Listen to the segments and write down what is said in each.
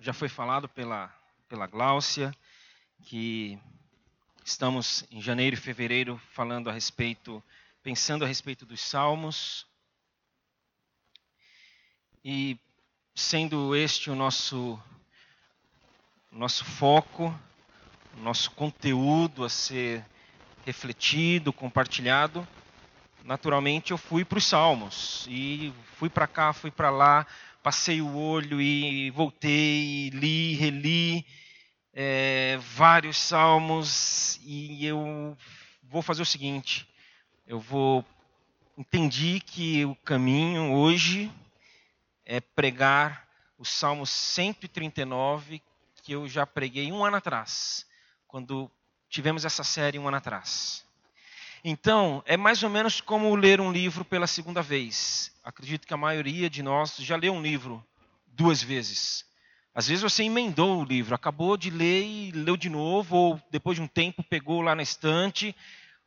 já foi falado pela, pela Gláucia, que estamos em janeiro e fevereiro falando a respeito, pensando a respeito dos salmos. E sendo este o nosso nosso foco, o nosso conteúdo a ser refletido, compartilhado, naturalmente eu fui para os salmos e fui para cá, fui para lá, passei o olho e voltei, li, reli é, vários salmos e eu vou fazer o seguinte: eu vou entendi que o caminho hoje é pregar o Salmo 139 que eu já preguei um ano atrás, quando tivemos essa série um ano atrás. Então, é mais ou menos como ler um livro pela segunda vez. Acredito que a maioria de nós já leu um livro duas vezes. Às vezes você emendou o livro, acabou de ler e leu de novo, ou depois de um tempo pegou lá na estante.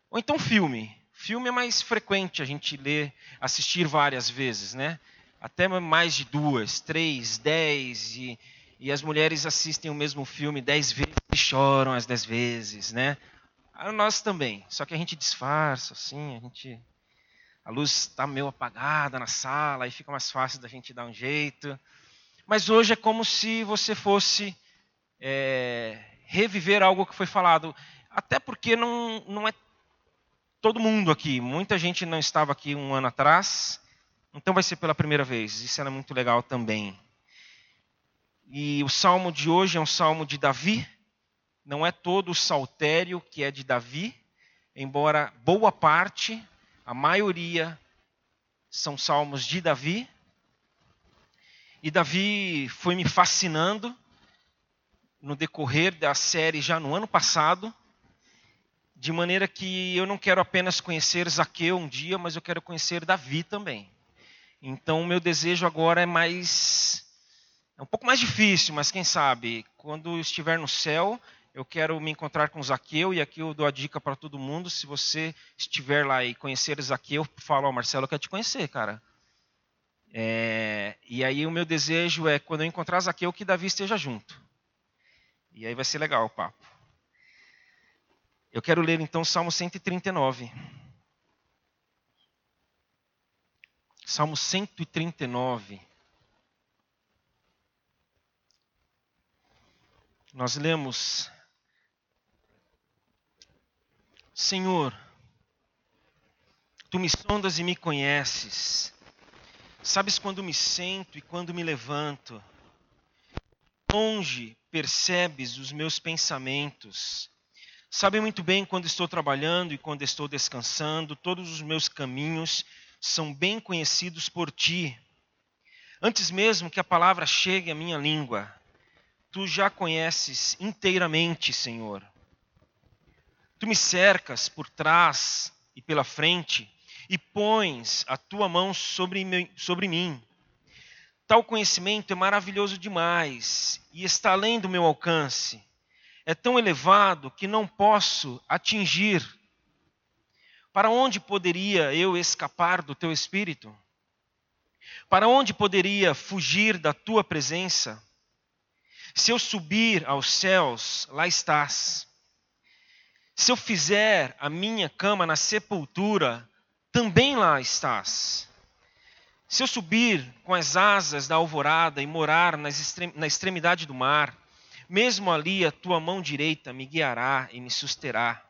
Ou então filme. Filme é mais frequente a gente ler, assistir várias vezes, né? Até mais de duas, três, dez. E, e as mulheres assistem o mesmo filme dez vezes e choram as dez vezes, né? Nós também, só que a gente disfarça, assim, a gente. A luz está meio apagada na sala, aí fica mais fácil da gente dar um jeito. Mas hoje é como se você fosse é, reviver algo que foi falado. Até porque não, não é todo mundo aqui. Muita gente não estava aqui um ano atrás, então vai ser pela primeira vez. Isso era muito legal também. E o salmo de hoje é um salmo de Davi não é todo o saltério que é de Davi, embora boa parte, a maioria, são salmos de Davi. E Davi foi me fascinando no decorrer da série já no ano passado, de maneira que eu não quero apenas conhecer Zaqueu um dia, mas eu quero conhecer Davi também. Então, o meu desejo agora é mais. É um pouco mais difícil, mas quem sabe, quando estiver no céu, eu quero me encontrar com Zaqueu e aqui eu dou a dica para todo mundo. Se você estiver lá e conhecer Zaqueu, fala ao Marcelo, eu quero te conhecer, cara. É, e aí o meu desejo é, quando eu encontrar Zaqueu, que Davi esteja junto. E aí vai ser legal o papo. Eu quero ler então Salmo 139. Salmo 139. Nós lemos Senhor, tu me sondas e me conheces. Sabes quando me sento e quando me levanto. Longe percebes os meus pensamentos. Sabe muito bem quando estou trabalhando e quando estou descansando. Todos os meus caminhos são bem conhecidos por ti. Antes mesmo que a palavra chegue à minha língua, tu já conheces inteiramente, Senhor. Tu me cercas por trás e pela frente e pões a tua mão sobre, sobre mim. Tal conhecimento é maravilhoso demais e está além do meu alcance. É tão elevado que não posso atingir. Para onde poderia eu escapar do teu espírito? Para onde poderia fugir da tua presença? Se eu subir aos céus, lá estás. Se eu fizer a minha cama na sepultura, também lá estás. Se eu subir com as asas da alvorada e morar na extremidade do mar, mesmo ali a tua mão direita me guiará e me susterá.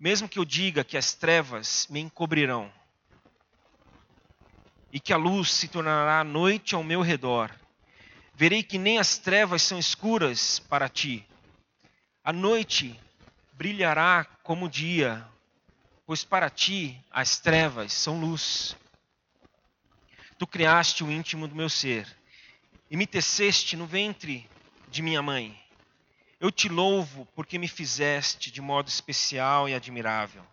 Mesmo que eu diga que as trevas me encobrirão e que a luz se tornará noite ao meu redor, verei que nem as trevas são escuras para ti. A noite brilhará como o dia, pois para ti as trevas são luz. Tu criaste o íntimo do meu ser e me teceste no ventre de minha mãe. Eu te louvo porque me fizeste de modo especial e admirável.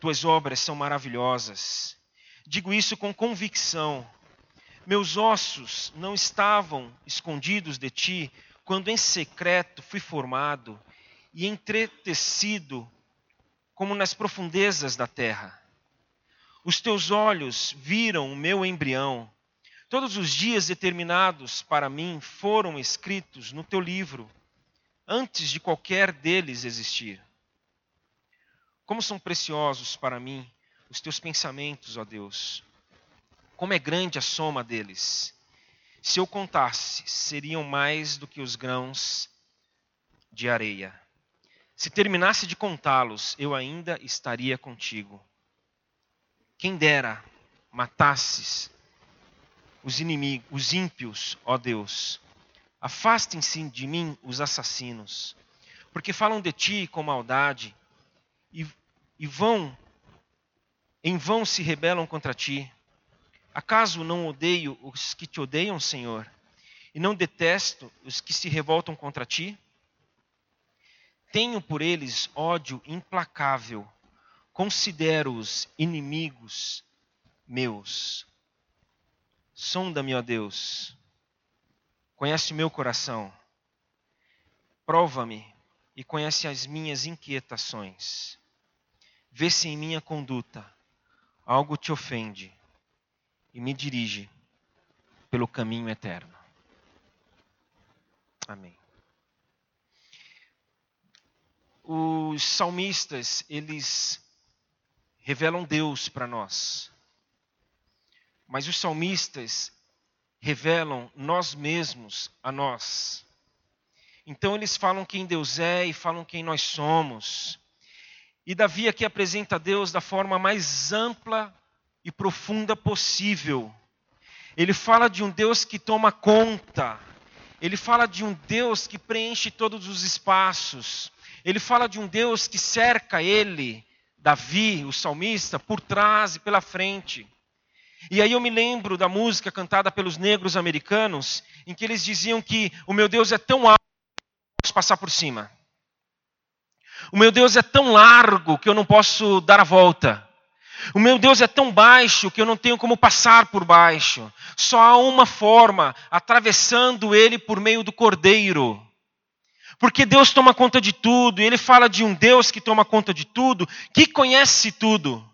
Tuas obras são maravilhosas. Digo isso com convicção. Meus ossos não estavam escondidos de ti quando em secreto fui formado e entretecido como nas profundezas da terra. Os teus olhos viram o meu embrião. Todos os dias determinados para mim foram escritos no teu livro, antes de qualquer deles existir. Como são preciosos para mim os teus pensamentos, ó Deus. Como é grande a soma deles. Se eu contasse, seriam mais do que os grãos de areia. Se terminasse de contá-los, eu ainda estaria contigo. Quem dera matasses os inimigos, os ímpios, ó Deus. Afastem-se de mim os assassinos, porque falam de ti com maldade e, e vão em vão se rebelam contra ti. Acaso não odeio os que te odeiam, Senhor? E não detesto os que se revoltam contra ti? Tenho por eles ódio implacável, considero-os inimigos meus. Sonda-me, ó Deus, conhece meu coração, prova-me e conhece as minhas inquietações. Vê se em minha conduta algo te ofende e me dirige pelo caminho eterno. Amém. Os salmistas, eles revelam Deus para nós. Mas os salmistas revelam nós mesmos a nós. Então eles falam quem Deus é e falam quem nós somos. E Davi aqui apresenta Deus da forma mais ampla e profunda possível. Ele fala de um Deus que toma conta. Ele fala de um Deus que preenche todos os espaços. Ele fala de um Deus que cerca ele, Davi, o salmista, por trás e pela frente. E aí eu me lembro da música cantada pelos negros americanos, em que eles diziam que o meu Deus é tão alto que eu não posso passar por cima. O meu Deus é tão largo que eu não posso dar a volta. O meu Deus é tão baixo que eu não tenho como passar por baixo. Só há uma forma, atravessando ele por meio do cordeiro. Porque Deus toma conta de tudo, e ele fala de um Deus que toma conta de tudo, que conhece tudo,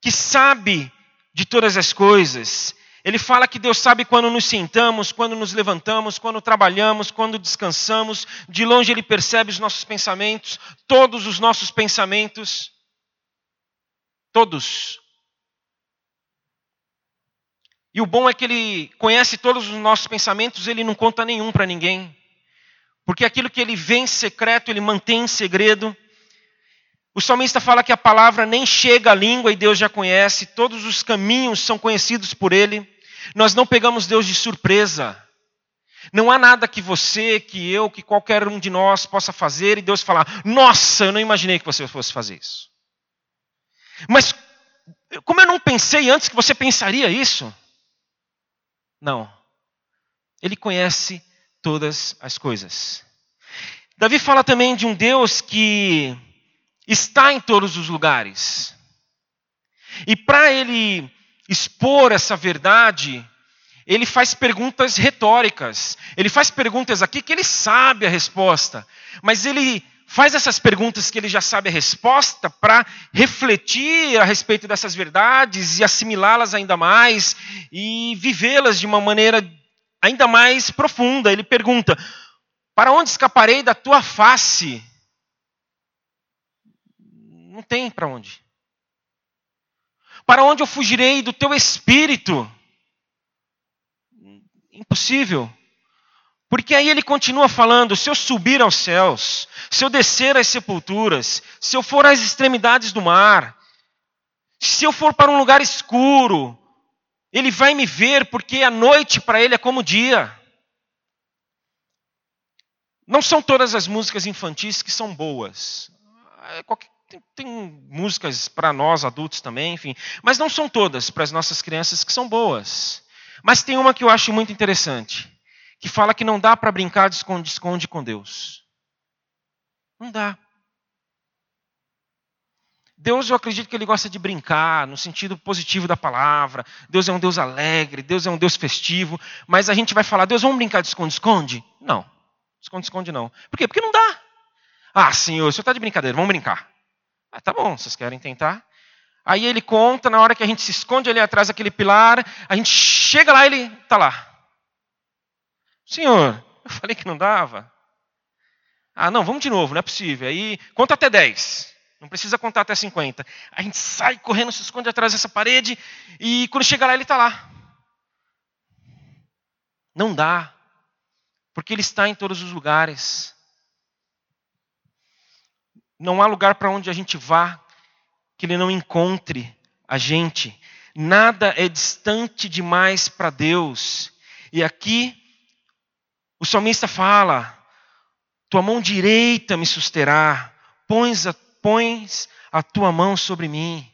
que sabe de todas as coisas, ele fala que Deus sabe quando nos sentamos, quando nos levantamos, quando trabalhamos, quando descansamos. De longe Ele percebe os nossos pensamentos, todos os nossos pensamentos. Todos. E o bom é que Ele conhece todos os nossos pensamentos, Ele não conta nenhum para ninguém. Porque aquilo que Ele vê em secreto, Ele mantém em segredo. O salmista fala que a palavra nem chega à língua e Deus já conhece, todos os caminhos são conhecidos por Ele. Nós não pegamos Deus de surpresa. Não há nada que você, que eu, que qualquer um de nós possa fazer e Deus falar: Nossa, eu não imaginei que você fosse fazer isso. Mas, como eu não pensei antes que você pensaria isso? Não. Ele conhece todas as coisas. Davi fala também de um Deus que está em todos os lugares. E para ele expor essa verdade, ele faz perguntas retóricas. Ele faz perguntas aqui que ele sabe a resposta, mas ele faz essas perguntas que ele já sabe a resposta para refletir a respeito dessas verdades e assimilá-las ainda mais e vivê-las de uma maneira ainda mais profunda. Ele pergunta: Para onde escaparei da tua face? Não tem para onde. Para onde eu fugirei do teu espírito? Impossível. Porque aí ele continua falando: se eu subir aos céus, se eu descer às sepulturas, se eu for às extremidades do mar, se eu for para um lugar escuro, ele vai me ver, porque a noite para ele é como dia. Não são todas as músicas infantis que são boas. É tem, tem músicas para nós adultos também, enfim. Mas não são todas para as nossas crianças que são boas. Mas tem uma que eu acho muito interessante, que fala que não dá para brincar de esconde-esconde com Deus. Não dá. Deus, eu acredito que ele gosta de brincar, no sentido positivo da palavra. Deus é um Deus alegre, Deus é um Deus festivo. Mas a gente vai falar, Deus, vamos brincar de esconde-esconde? Não. Esconde-esconde não. Por quê? Porque não dá. Ah, Senhor, o senhor está de brincadeira, vamos brincar. Ah, tá bom, vocês querem tentar? Aí ele conta, na hora que a gente se esconde ali atrás daquele pilar, a gente chega lá e ele está lá. Senhor, eu falei que não dava. Ah, não, vamos de novo, não é possível. Aí conta até 10. Não precisa contar até 50. A gente sai correndo, se esconde atrás dessa parede e quando chega lá ele está lá. Não dá, porque ele está em todos os lugares. Não há lugar para onde a gente vá que ele não encontre a gente. Nada é distante demais para Deus. E aqui o salmista fala: Tua mão direita me susterá, pões a, pões a tua mão sobre mim.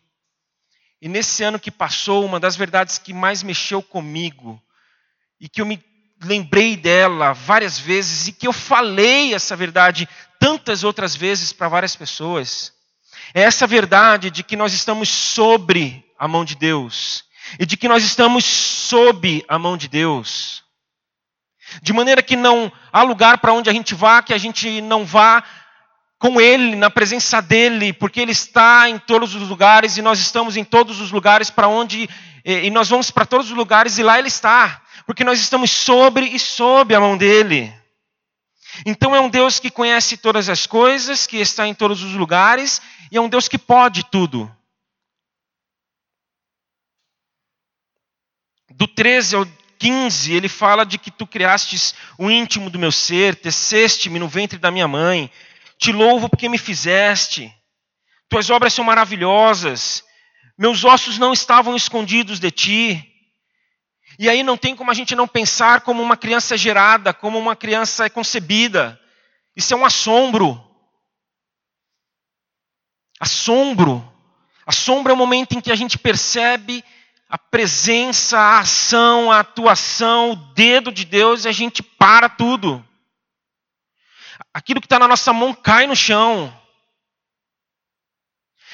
E nesse ano que passou, uma das verdades que mais mexeu comigo, e que eu me lembrei dela várias vezes e que eu falei essa verdade tantas outras vezes para várias pessoas. É essa verdade de que nós estamos sobre a mão de Deus e de que nós estamos sob a mão de Deus. De maneira que não há lugar para onde a gente vá que a gente não vá com Ele, na presença dEle, porque Ele está em todos os lugares e nós estamos em todos os lugares para onde, e nós vamos para todos os lugares e lá Ele está porque nós estamos sobre e sob a mão dele. Então é um Deus que conhece todas as coisas, que está em todos os lugares, e é um Deus que pode tudo. Do 13 ao 15, ele fala de que tu criastes o íntimo do meu ser, teceste-me no ventre da minha mãe. Te louvo porque me fizeste. Tuas obras são maravilhosas. Meus ossos não estavam escondidos de ti. E aí não tem como a gente não pensar como uma criança gerada, como uma criança concebida. Isso é um assombro. Assombro. Assombro é o momento em que a gente percebe a presença, a ação, a atuação, o dedo de Deus e a gente para tudo. Aquilo que está na nossa mão cai no chão.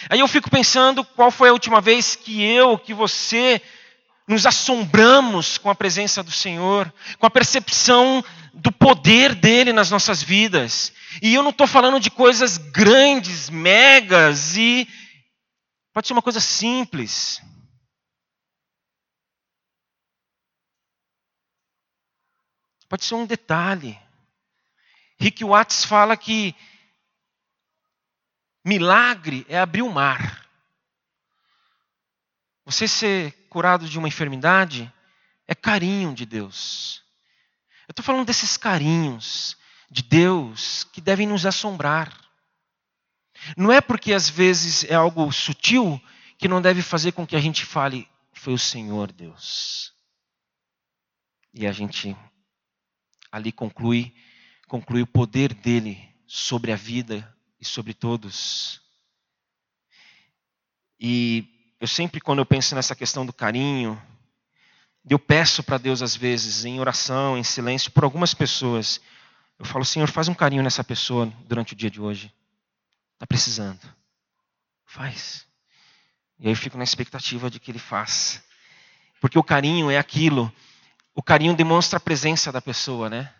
Aí eu fico pensando qual foi a última vez que eu, que você nos assombramos com a presença do Senhor, com a percepção do poder dele nas nossas vidas. E eu não estou falando de coisas grandes, megas, e pode ser uma coisa simples. Pode ser um detalhe. Rick Watts fala que milagre é abrir o mar. Você ser curado de uma enfermidade é carinho de Deus. Eu estou falando desses carinhos de Deus que devem nos assombrar. Não é porque às vezes é algo sutil que não deve fazer com que a gente fale, foi o Senhor Deus. E a gente ali conclui, conclui o poder dele sobre a vida e sobre todos. E eu sempre, quando eu penso nessa questão do carinho, eu peço para Deus, às vezes, em oração, em silêncio, por algumas pessoas. Eu falo, Senhor, faz um carinho nessa pessoa durante o dia de hoje. Está precisando. Faz. E aí eu fico na expectativa de que Ele faça. Porque o carinho é aquilo. O carinho demonstra a presença da pessoa, né?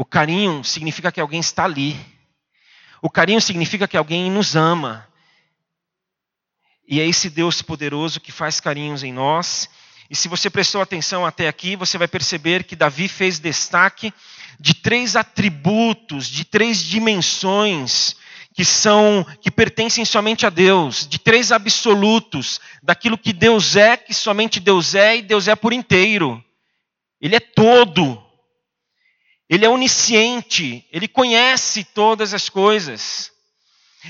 O carinho significa que alguém está ali. O carinho significa que alguém nos ama. E é esse Deus poderoso que faz carinhos em nós. E se você prestou atenção até aqui, você vai perceber que Davi fez destaque de três atributos, de três dimensões que são que pertencem somente a Deus, de três absolutos, daquilo que Deus é, que somente Deus é e Deus é por inteiro. Ele é todo. Ele é onisciente, ele conhece todas as coisas.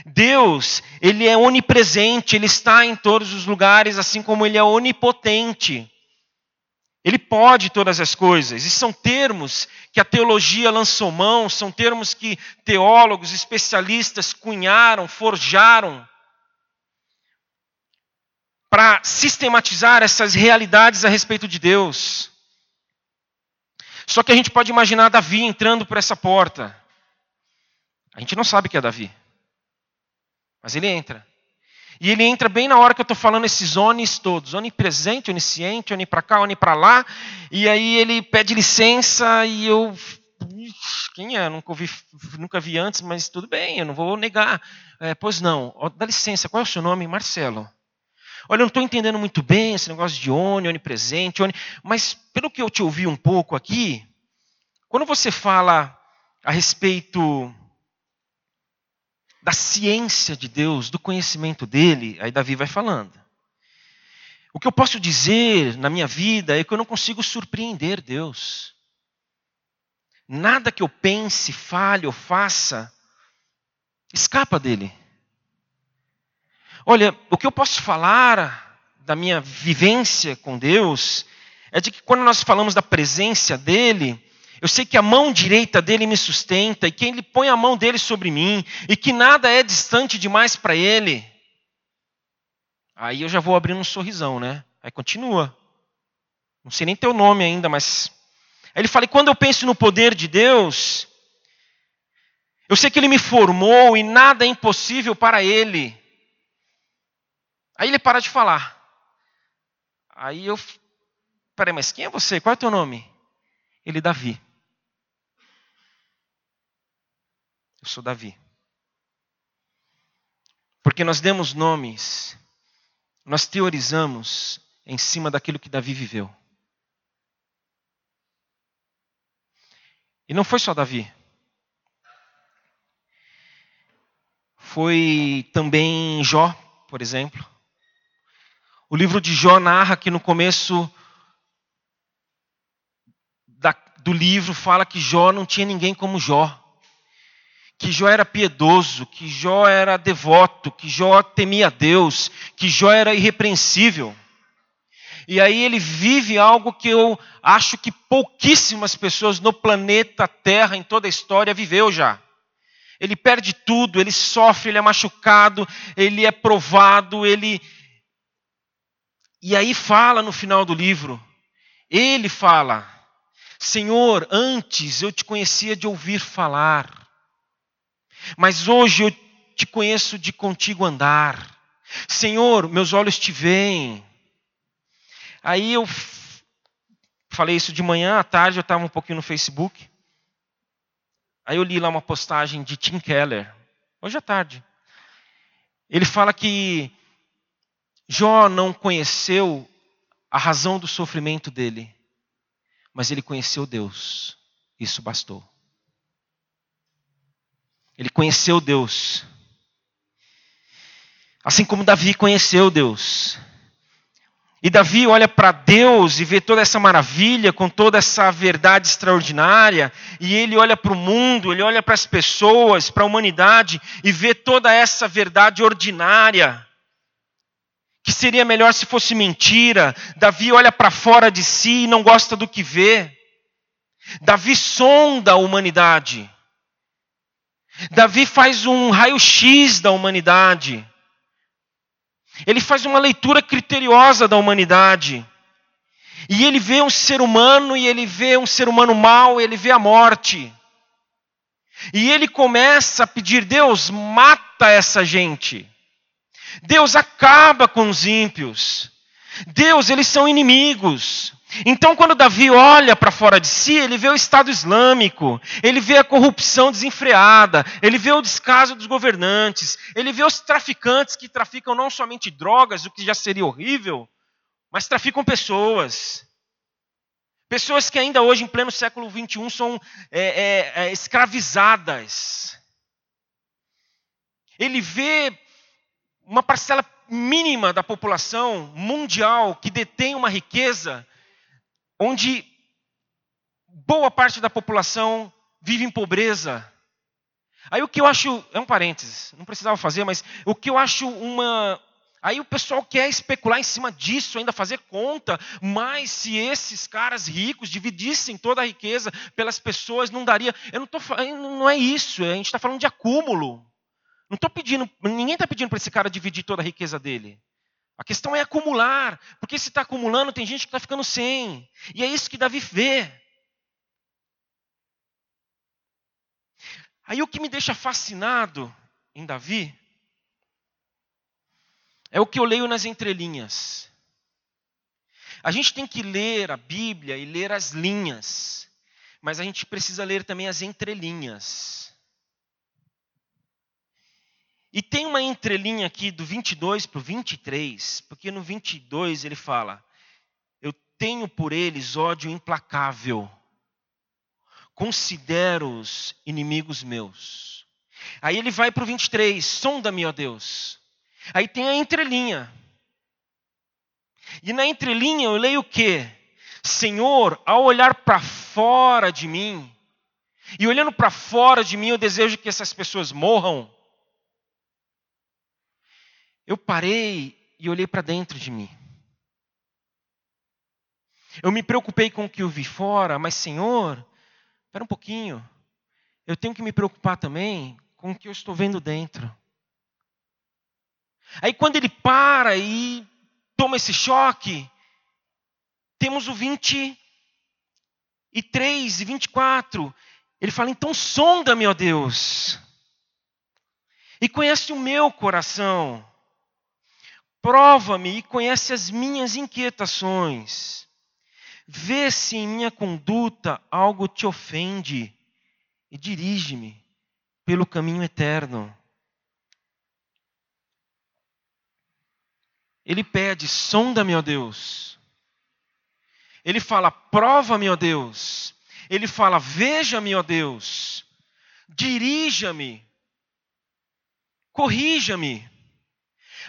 Deus, ele é onipresente, ele está em todos os lugares, assim como ele é onipotente. Ele pode todas as coisas. E são termos que a teologia lançou mão, são termos que teólogos, especialistas cunharam, forjaram para sistematizar essas realidades a respeito de Deus. Só que a gente pode imaginar Davi entrando por essa porta. A gente não sabe que é Davi. Mas ele entra. E ele entra bem na hora que eu estou falando esses onis todos. Onipresente, onisciente, oni para cá, oni para lá. E aí ele pede licença e eu... quem é? Nunca, ouvi, nunca vi antes, mas tudo bem, eu não vou negar. É, pois não, dá licença, qual é o seu nome? Marcelo. Olha, eu não estou entendendo muito bem esse negócio de oni, onipresente, oni, mas pelo que eu te ouvi um pouco aqui, quando você fala a respeito da ciência de Deus, do conhecimento dele, aí Davi vai falando. O que eu posso dizer na minha vida é que eu não consigo surpreender Deus. Nada que eu pense, fale ou faça escapa dele. Olha, o que eu posso falar da minha vivência com Deus é de que quando nós falamos da presença dele, eu sei que a mão direita dele me sustenta e que ele põe a mão dele sobre mim e que nada é distante demais para ele. Aí eu já vou abrindo um sorrisão, né? Aí continua. Não sei nem teu nome ainda, mas. Aí ele fala: e quando eu penso no poder de Deus, eu sei que ele me formou e nada é impossível para ele. Aí ele para de falar. Aí eu. Peraí, mas quem é você? Qual é o teu nome? Ele, Davi. Eu sou Davi. Porque nós demos nomes, nós teorizamos em cima daquilo que Davi viveu. E não foi só Davi. Foi também Jó, por exemplo. O livro de Jó narra que no começo da, do livro fala que Jó não tinha ninguém como Jó que Jó era piedoso, que Jó era devoto, que Jó temia Deus, que Jó era irrepreensível. E aí ele vive algo que eu acho que pouquíssimas pessoas no planeta Terra, em toda a história, viveu já. Ele perde tudo, ele sofre, ele é machucado, ele é provado, ele. E aí fala no final do livro, ele fala: Senhor, antes eu te conhecia de ouvir falar mas hoje eu te conheço de contigo andar. Senhor, meus olhos te veem. Aí eu falei isso de manhã, à tarde eu estava um pouquinho no Facebook. Aí eu li lá uma postagem de Tim Keller, hoje à tarde. Ele fala que Jó não conheceu a razão do sofrimento dele, mas ele conheceu Deus. Isso bastou. Ele conheceu Deus. Assim como Davi conheceu Deus. E Davi olha para Deus e vê toda essa maravilha, com toda essa verdade extraordinária, e ele olha para o mundo, ele olha para as pessoas, para a humanidade, e vê toda essa verdade ordinária, que seria melhor se fosse mentira. Davi olha para fora de si e não gosta do que vê. Davi sonda a humanidade. Davi faz um raio-x da humanidade. Ele faz uma leitura criteriosa da humanidade. E ele vê um ser humano, e ele vê um ser humano mau, ele vê a morte. E ele começa a pedir: Deus, mata essa gente. Deus acaba com os ímpios. Deus, eles são inimigos. Então, quando Davi olha para fora de si, ele vê o Estado Islâmico, ele vê a corrupção desenfreada, ele vê o descaso dos governantes, ele vê os traficantes que traficam não somente drogas, o que já seria horrível, mas traficam pessoas. Pessoas que ainda hoje, em pleno século XXI, são é, é, é, escravizadas. Ele vê uma parcela mínima da população mundial que detém uma riqueza onde boa parte da população vive em pobreza. Aí o que eu acho, é um parênteses, não precisava fazer, mas o que eu acho uma. Aí o pessoal quer especular em cima disso, ainda fazer conta, mas se esses caras ricos dividissem toda a riqueza pelas pessoas, não daria. Eu não tô, não é isso, a gente está falando de acúmulo. Não estou pedindo, ninguém está pedindo para esse cara dividir toda a riqueza dele. A questão é acumular, porque se está acumulando, tem gente que está ficando sem. E é isso que Davi vê. Aí o que me deixa fascinado em Davi é o que eu leio nas entrelinhas. A gente tem que ler a Bíblia e ler as linhas, mas a gente precisa ler também as entrelinhas. E tem uma entrelinha aqui do 22 para o 23, porque no 22 ele fala: Eu tenho por eles ódio implacável, considero-os inimigos meus. Aí ele vai para o 23, sonda-me, ó Deus. Aí tem a entrelinha. E na entrelinha eu leio o quê? Senhor, ao olhar para fora de mim, e olhando para fora de mim, eu desejo que essas pessoas morram. Eu parei e olhei para dentro de mim. Eu me preocupei com o que eu vi fora, mas Senhor, espera um pouquinho. Eu tenho que me preocupar também com o que eu estou vendo dentro. Aí quando ele para e toma esse choque, temos o 23 e 24. Ele fala: então sonda-me, ó Deus, e conhece o meu coração. Prova-me e conhece as minhas inquietações. Vê se em minha conduta algo te ofende e dirige-me pelo caminho eterno. Ele pede: sonda-me, ó Deus. Ele fala: prova-me, ó Deus. Ele fala: veja-me, ó Deus. Dirija-me. Corrija-me.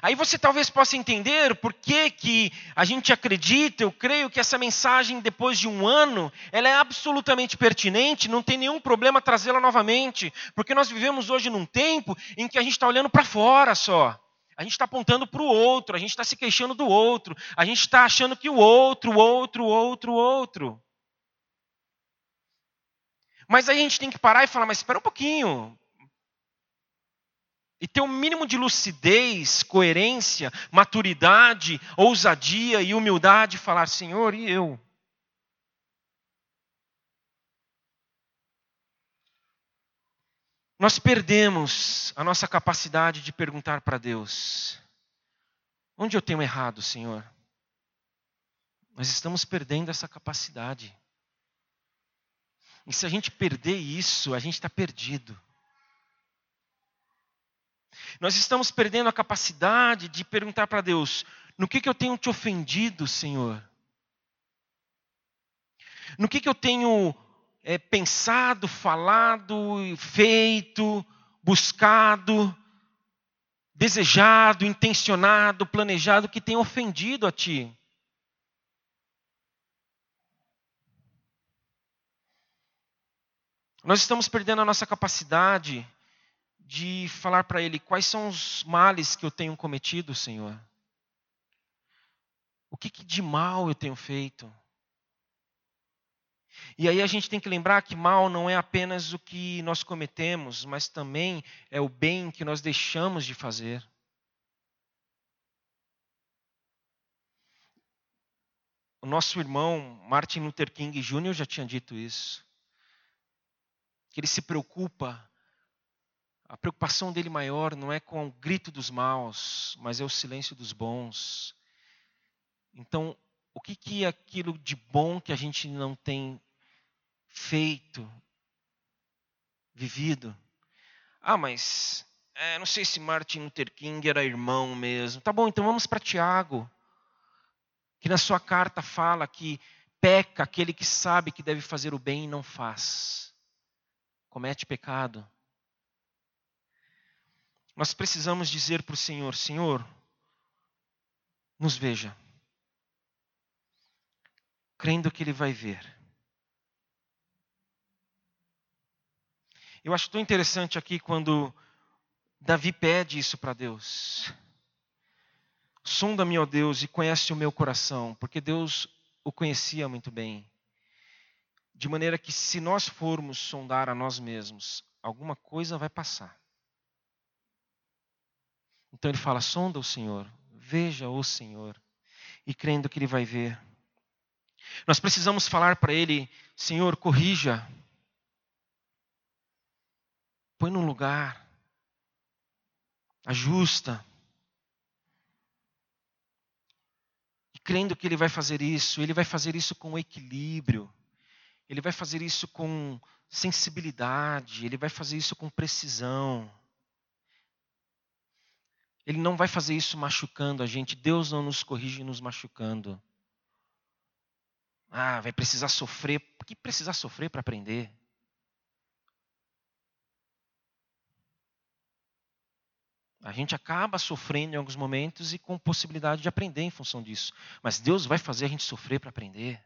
Aí você talvez possa entender por que, que a gente acredita, eu creio que essa mensagem, depois de um ano, ela é absolutamente pertinente, não tem nenhum problema trazê-la novamente, porque nós vivemos hoje num tempo em que a gente está olhando para fora só. A gente está apontando para o outro, a gente está se queixando do outro, a gente está achando que o outro, outro, outro, outro. Mas aí a gente tem que parar e falar, mas espera um pouquinho. E ter um mínimo de lucidez, coerência, maturidade, ousadia e humildade, falar, Senhor, e eu? Nós perdemos a nossa capacidade de perguntar para Deus: onde eu tenho errado, Senhor? Nós estamos perdendo essa capacidade. E se a gente perder isso, a gente está perdido. Nós estamos perdendo a capacidade de perguntar para Deus: no que, que eu tenho te ofendido, Senhor? No que, que eu tenho é, pensado, falado, feito, buscado, desejado, intencionado, planejado que tem ofendido a ti. Nós estamos perdendo a nossa capacidade de falar para Ele quais são os males que eu tenho cometido, Senhor. O que, que de mal eu tenho feito? E aí a gente tem que lembrar que mal não é apenas o que nós cometemos, mas também é o bem que nós deixamos de fazer. O nosso irmão Martin Luther King Jr. já tinha dito isso. Que ele se preocupa, a preocupação dele maior não é com o grito dos maus, mas é o silêncio dos bons. Então, o que, que é aquilo de bom que a gente não tem feito, vivido? Ah, mas é, não sei se Martin Luther King era irmão mesmo. Tá bom, então vamos para Tiago, que na sua carta fala que peca aquele que sabe que deve fazer o bem e não faz. Comete pecado. Nós precisamos dizer para o Senhor: Senhor, nos veja crendo que ele vai ver. Eu acho tão interessante aqui quando Davi pede isso para Deus. Sonda-me, ó Deus, e conhece o meu coração, porque Deus o conhecia muito bem. De maneira que, se nós formos sondar a nós mesmos, alguma coisa vai passar. Então ele fala: sonda o Senhor, veja o Senhor, e crendo que ele vai ver. Nós precisamos falar para Ele: Senhor, corrija, põe no lugar, ajusta. E crendo que Ele vai fazer isso, Ele vai fazer isso com equilíbrio, Ele vai fazer isso com sensibilidade, ele vai fazer isso com precisão. Ele não vai fazer isso machucando a gente. Deus não nos corrige nos machucando. Ah, vai precisar sofrer. Por que precisar sofrer para aprender? A gente acaba sofrendo em alguns momentos e com possibilidade de aprender em função disso. Mas Deus vai fazer a gente sofrer para aprender.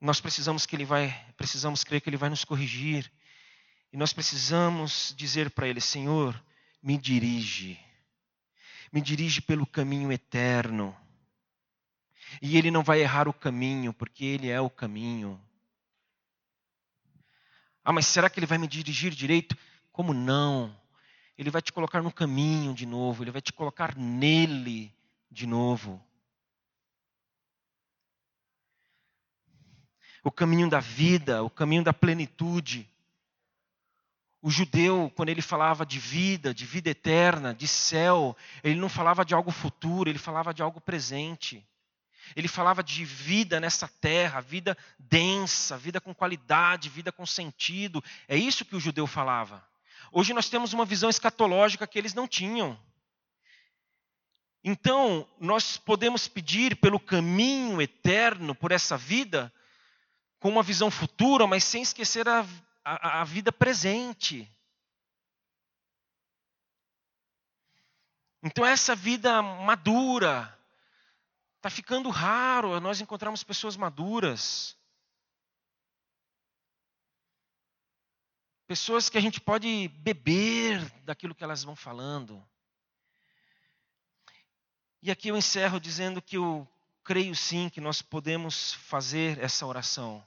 Nós precisamos que ele vai, precisamos crer que ele vai nos corrigir. E nós precisamos dizer para ele, Senhor, me dirige. Me dirige pelo caminho eterno. E ele não vai errar o caminho, porque ele é o caminho. Ah, mas será que ele vai me dirigir direito? Como não? Ele vai te colocar no caminho de novo, ele vai te colocar nele de novo. O caminho da vida, o caminho da plenitude. O judeu, quando ele falava de vida, de vida eterna, de céu, ele não falava de algo futuro, ele falava de algo presente. Ele falava de vida nessa terra, vida densa, vida com qualidade, vida com sentido. É isso que o judeu falava. Hoje nós temos uma visão escatológica que eles não tinham. Então, nós podemos pedir pelo caminho eterno, por essa vida, com uma visão futura, mas sem esquecer a, a, a vida presente. Então, essa vida madura, Está ficando raro nós encontrarmos pessoas maduras. Pessoas que a gente pode beber daquilo que elas vão falando. E aqui eu encerro dizendo que eu creio sim que nós podemos fazer essa oração.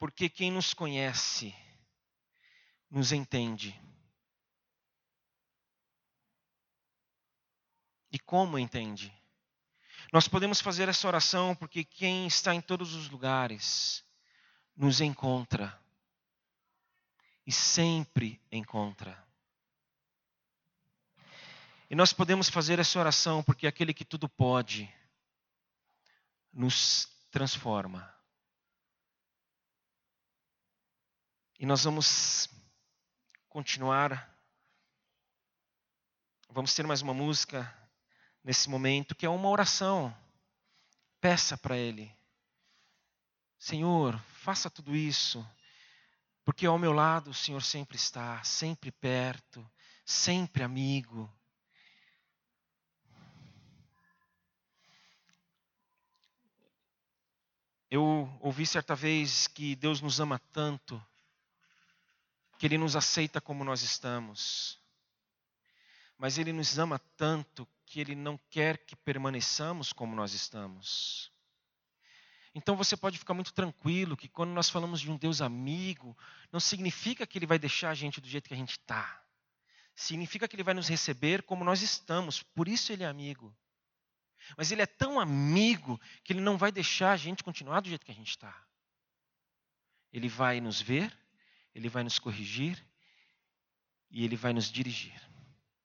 Porque quem nos conhece, nos entende. E como entende? Nós podemos fazer essa oração porque quem está em todos os lugares nos encontra e sempre encontra. E nós podemos fazer essa oração porque aquele que tudo pode nos transforma. E nós vamos continuar. Vamos ter mais uma música nesse momento, que é uma oração. Peça para Ele: Senhor, faça tudo isso, porque ao meu lado o Senhor sempre está, sempre perto, sempre amigo. Eu ouvi certa vez que Deus nos ama tanto, que Ele nos aceita como nós estamos, mas Ele nos ama tanto que Ele não quer que permaneçamos como nós estamos. Então você pode ficar muito tranquilo que quando nós falamos de um Deus amigo, não significa que Ele vai deixar a gente do jeito que a gente está. Significa que Ele vai nos receber como nós estamos, por isso Ele é amigo. Mas Ele é tão amigo que Ele não vai deixar a gente continuar do jeito que a gente está. Ele vai nos ver, Ele vai nos corrigir e Ele vai nos dirigir.